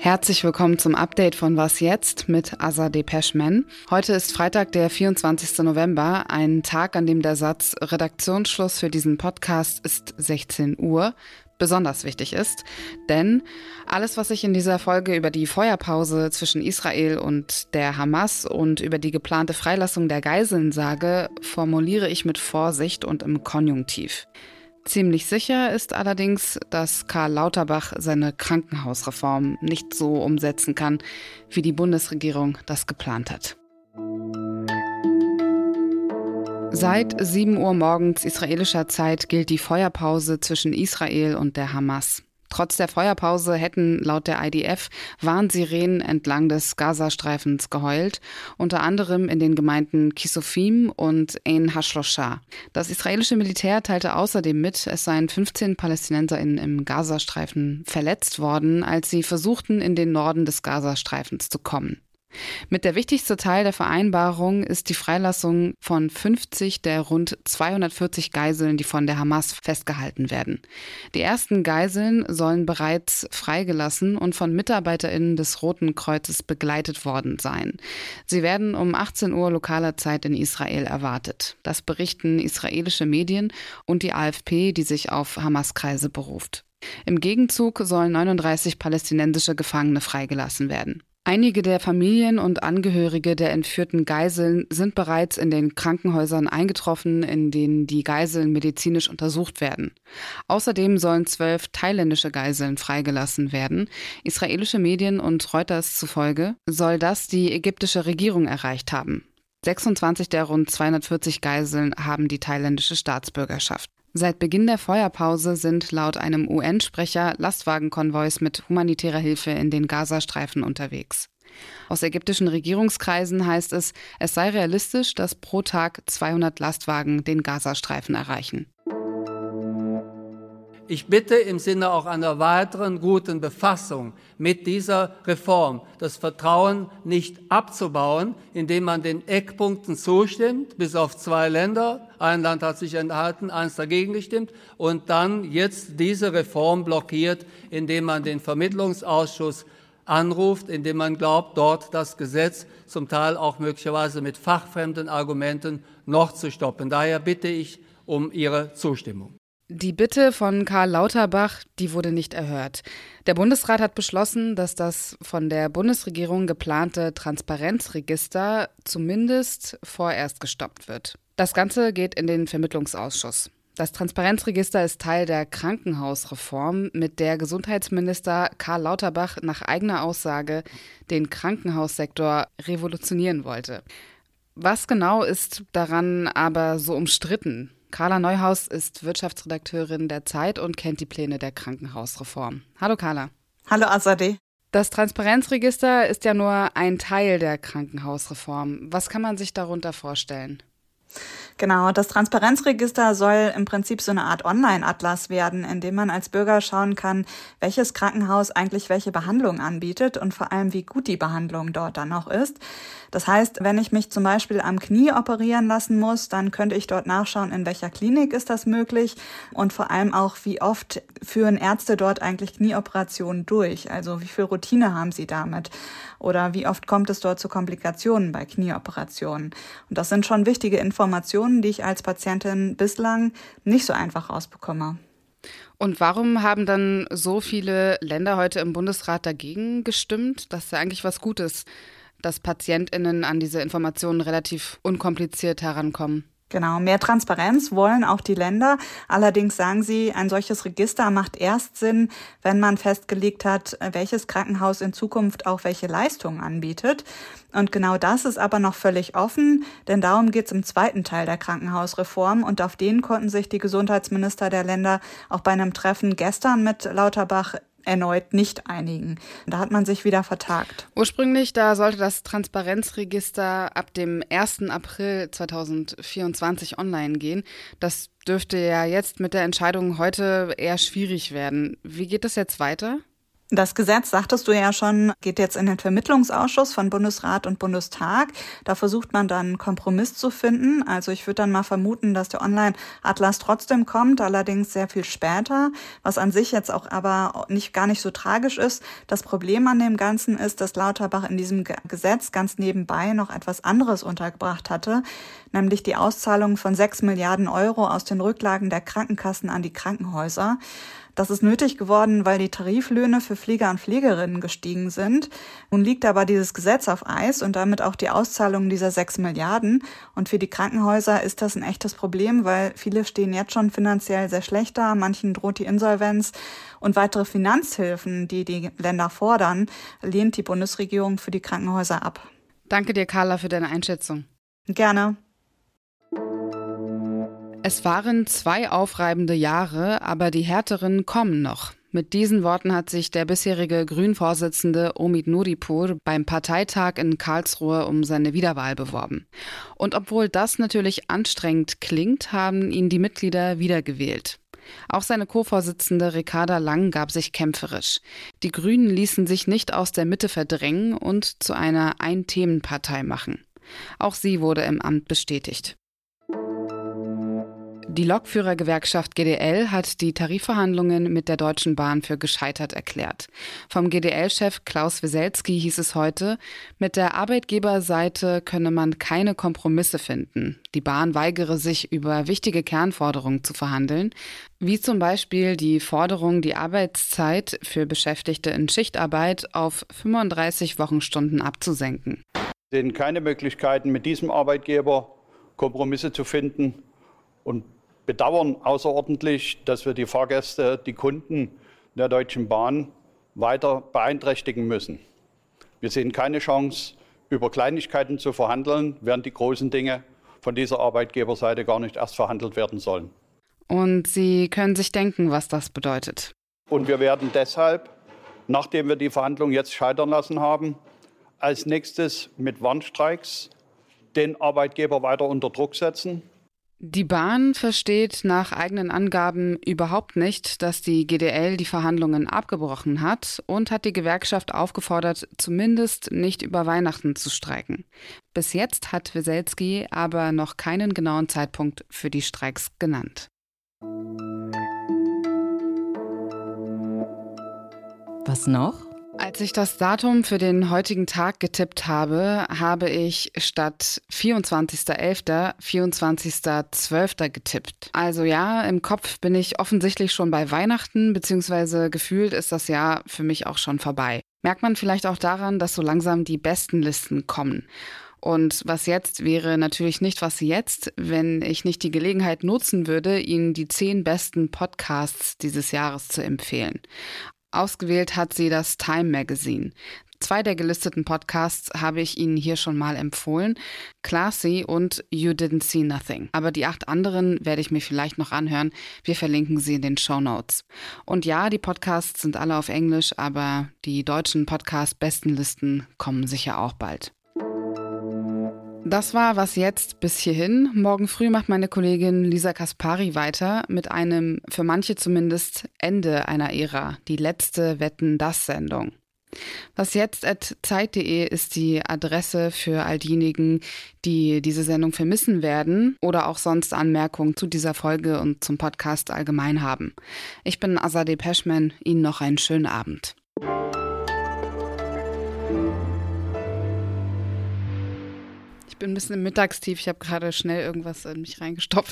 Herzlich willkommen zum Update von Was jetzt mit Azadeh Peschman. Heute ist Freitag, der 24. November, ein Tag, an dem der Satz Redaktionsschluss für diesen Podcast ist 16 Uhr besonders wichtig ist. Denn alles, was ich in dieser Folge über die Feuerpause zwischen Israel und der Hamas und über die geplante Freilassung der Geiseln sage, formuliere ich mit Vorsicht und im Konjunktiv. Ziemlich sicher ist allerdings, dass Karl Lauterbach seine Krankenhausreform nicht so umsetzen kann, wie die Bundesregierung das geplant hat. Seit 7 Uhr morgens israelischer Zeit gilt die Feuerpause zwischen Israel und der Hamas. Trotz der Feuerpause hätten laut der IDF Warnsirenen entlang des Gazastreifens geheult, unter anderem in den Gemeinden Kisofim und Ein Hashlosha. Das israelische Militär teilte außerdem mit, es seien 15 PalästinenserInnen im Gazastreifen verletzt worden, als sie versuchten, in den Norden des Gazastreifens zu kommen. Mit der wichtigste Teil der Vereinbarung ist die Freilassung von 50 der rund 240 Geiseln, die von der Hamas festgehalten werden. Die ersten Geiseln sollen bereits freigelassen und von Mitarbeiterinnen des Roten Kreuzes begleitet worden sein. Sie werden um 18 Uhr lokaler Zeit in Israel erwartet. Das berichten israelische Medien und die AFP, die sich auf Hamas-Kreise beruft. Im Gegenzug sollen 39 palästinensische Gefangene freigelassen werden. Einige der Familien und Angehörige der entführten Geiseln sind bereits in den Krankenhäusern eingetroffen, in denen die Geiseln medizinisch untersucht werden. Außerdem sollen zwölf thailändische Geiseln freigelassen werden. Israelische Medien und Reuters zufolge soll das die ägyptische Regierung erreicht haben. 26 der rund 240 Geiseln haben die thailändische Staatsbürgerschaft. Seit Beginn der Feuerpause sind laut einem UN-Sprecher Lastwagenkonvois mit humanitärer Hilfe in den Gazastreifen unterwegs. Aus ägyptischen Regierungskreisen heißt es, es sei realistisch, dass pro Tag 200 Lastwagen den Gazastreifen erreichen. Ich bitte im Sinne auch einer weiteren guten Befassung mit dieser Reform das Vertrauen nicht abzubauen, indem man den Eckpunkten zustimmt, bis auf zwei Länder. Ein Land hat sich enthalten, eins dagegen gestimmt und dann jetzt diese Reform blockiert, indem man den Vermittlungsausschuss anruft, indem man glaubt, dort das Gesetz zum Teil auch möglicherweise mit fachfremden Argumenten noch zu stoppen. Daher bitte ich um Ihre Zustimmung. Die Bitte von Karl Lauterbach, die wurde nicht erhört. Der Bundesrat hat beschlossen, dass das von der Bundesregierung geplante Transparenzregister zumindest vorerst gestoppt wird. Das Ganze geht in den Vermittlungsausschuss. Das Transparenzregister ist Teil der Krankenhausreform, mit der Gesundheitsminister Karl Lauterbach nach eigener Aussage den Krankenhaussektor revolutionieren wollte. Was genau ist daran aber so umstritten? Carla Neuhaus ist Wirtschaftsredakteurin der Zeit und kennt die Pläne der Krankenhausreform. Hallo Carla. Hallo Azadeh. Das Transparenzregister ist ja nur ein Teil der Krankenhausreform. Was kann man sich darunter vorstellen? Genau, das Transparenzregister soll im Prinzip so eine Art Online-Atlas werden, in dem man als Bürger schauen kann, welches Krankenhaus eigentlich welche Behandlung anbietet und vor allem, wie gut die Behandlung dort dann auch ist. Das heißt, wenn ich mich zum Beispiel am Knie operieren lassen muss, dann könnte ich dort nachschauen, in welcher Klinik ist das möglich und vor allem auch, wie oft führen Ärzte dort eigentlich Knieoperationen durch. Also wie viel Routine haben sie damit? Oder wie oft kommt es dort zu Komplikationen bei Knieoperationen? Und das sind schon wichtige Informationen, die ich als Patientin bislang nicht so einfach rausbekomme. Und warum haben dann so viele Länder heute im Bundesrat dagegen gestimmt? Das ist ja eigentlich was Gutes dass PatientInnen an diese Informationen relativ unkompliziert herankommen. Genau, mehr Transparenz wollen auch die Länder. Allerdings sagen sie, ein solches Register macht erst Sinn, wenn man festgelegt hat, welches Krankenhaus in Zukunft auch welche Leistungen anbietet. Und genau das ist aber noch völlig offen, denn darum geht es im zweiten Teil der Krankenhausreform und auf den konnten sich die Gesundheitsminister der Länder auch bei einem Treffen gestern mit Lauterbach erneut nicht einigen. Da hat man sich wieder vertagt. Ursprünglich, da sollte das Transparenzregister ab dem 1. April 2024 online gehen. Das dürfte ja jetzt mit der Entscheidung heute eher schwierig werden. Wie geht das jetzt weiter? Das Gesetz, sagtest du ja schon, geht jetzt in den Vermittlungsausschuss von Bundesrat und Bundestag. Da versucht man dann einen Kompromiss zu finden. Also ich würde dann mal vermuten, dass der Online-Atlas trotzdem kommt, allerdings sehr viel später, was an sich jetzt auch aber nicht gar nicht so tragisch ist. Das Problem an dem Ganzen ist, dass Lauterbach in diesem Gesetz ganz nebenbei noch etwas anderes untergebracht hatte, nämlich die Auszahlung von sechs Milliarden Euro aus den Rücklagen der Krankenkassen an die Krankenhäuser. Das ist nötig geworden, weil die Tariflöhne für Pfleger und Pflegerinnen gestiegen sind. Nun liegt aber dieses Gesetz auf Eis und damit auch die Auszahlung dieser sechs Milliarden. Und für die Krankenhäuser ist das ein echtes Problem, weil viele stehen jetzt schon finanziell sehr schlecht da. Manchen droht die Insolvenz und weitere Finanzhilfen, die die Länder fordern, lehnt die Bundesregierung für die Krankenhäuser ab. Danke dir, Carla, für deine Einschätzung. Gerne. Es waren zwei aufreibende Jahre, aber die härteren kommen noch. Mit diesen Worten hat sich der bisherige Grünen-Vorsitzende Omid Nuripur beim Parteitag in Karlsruhe um seine Wiederwahl beworben. Und obwohl das natürlich anstrengend klingt, haben ihn die Mitglieder wiedergewählt. Auch seine Co-Vorsitzende Ricarda Lang gab sich kämpferisch. Die Grünen ließen sich nicht aus der Mitte verdrängen und zu einer Ein-Themen-Partei machen. Auch sie wurde im Amt bestätigt. Die Lokführergewerkschaft GDL hat die Tarifverhandlungen mit der Deutschen Bahn für gescheitert erklärt. Vom GDL-Chef Klaus Weselski hieß es heute, mit der Arbeitgeberseite könne man keine Kompromisse finden. Die Bahn weigere sich, über wichtige Kernforderungen zu verhandeln, wie zum Beispiel die Forderung, die Arbeitszeit für Beschäftigte in Schichtarbeit auf 35 Wochenstunden abzusenken. Wir sehen keine Möglichkeiten, mit diesem Arbeitgeber Kompromisse zu finden und bedauern außerordentlich, dass wir die Fahrgäste, die Kunden der Deutschen Bahn weiter beeinträchtigen müssen. Wir sehen keine Chance, über Kleinigkeiten zu verhandeln, während die großen Dinge von dieser Arbeitgeberseite gar nicht erst verhandelt werden sollen. Und Sie können sich denken, was das bedeutet. Und wir werden deshalb, nachdem wir die Verhandlungen jetzt scheitern lassen haben, als nächstes mit Warnstreiks den Arbeitgeber weiter unter Druck setzen die Bahn versteht nach eigenen Angaben überhaupt nicht, dass die GDL die Verhandlungen abgebrochen hat und hat die Gewerkschaft aufgefordert, zumindest nicht über Weihnachten zu streiken. Bis jetzt hat Weselski aber noch keinen genauen Zeitpunkt für die Streiks genannt. Was noch? Als ich das Datum für den heutigen Tag getippt habe, habe ich statt 24.11. 24.12. getippt. Also ja, im Kopf bin ich offensichtlich schon bei Weihnachten, beziehungsweise gefühlt ist das Jahr für mich auch schon vorbei. Merkt man vielleicht auch daran, dass so langsam die besten Listen kommen. Und was jetzt wäre natürlich nicht was jetzt, wenn ich nicht die Gelegenheit nutzen würde, Ihnen die zehn besten Podcasts dieses Jahres zu empfehlen. Ausgewählt hat sie das Time Magazine. Zwei der gelisteten Podcasts habe ich Ihnen hier schon mal empfohlen. Classy und You Didn't See Nothing. Aber die acht anderen werde ich mir vielleicht noch anhören. Wir verlinken sie in den Show Notes. Und ja, die Podcasts sind alle auf Englisch, aber die deutschen Podcast-Bestenlisten kommen sicher auch bald. Das war was jetzt bis hierhin. Morgen früh macht meine Kollegin Lisa Kaspari weiter mit einem, für manche zumindest, Ende einer Ära, die letzte Wetten das Sendung. Was jetzt at Zeit.de ist die Adresse für all diejenigen, die diese Sendung vermissen werden oder auch sonst Anmerkungen zu dieser Folge und zum Podcast allgemein haben. Ich bin Azadeh Peschman. Ihnen noch einen schönen Abend. Bin ein bisschen im Mittagstief. Ich habe gerade schnell irgendwas in mich reingestopft.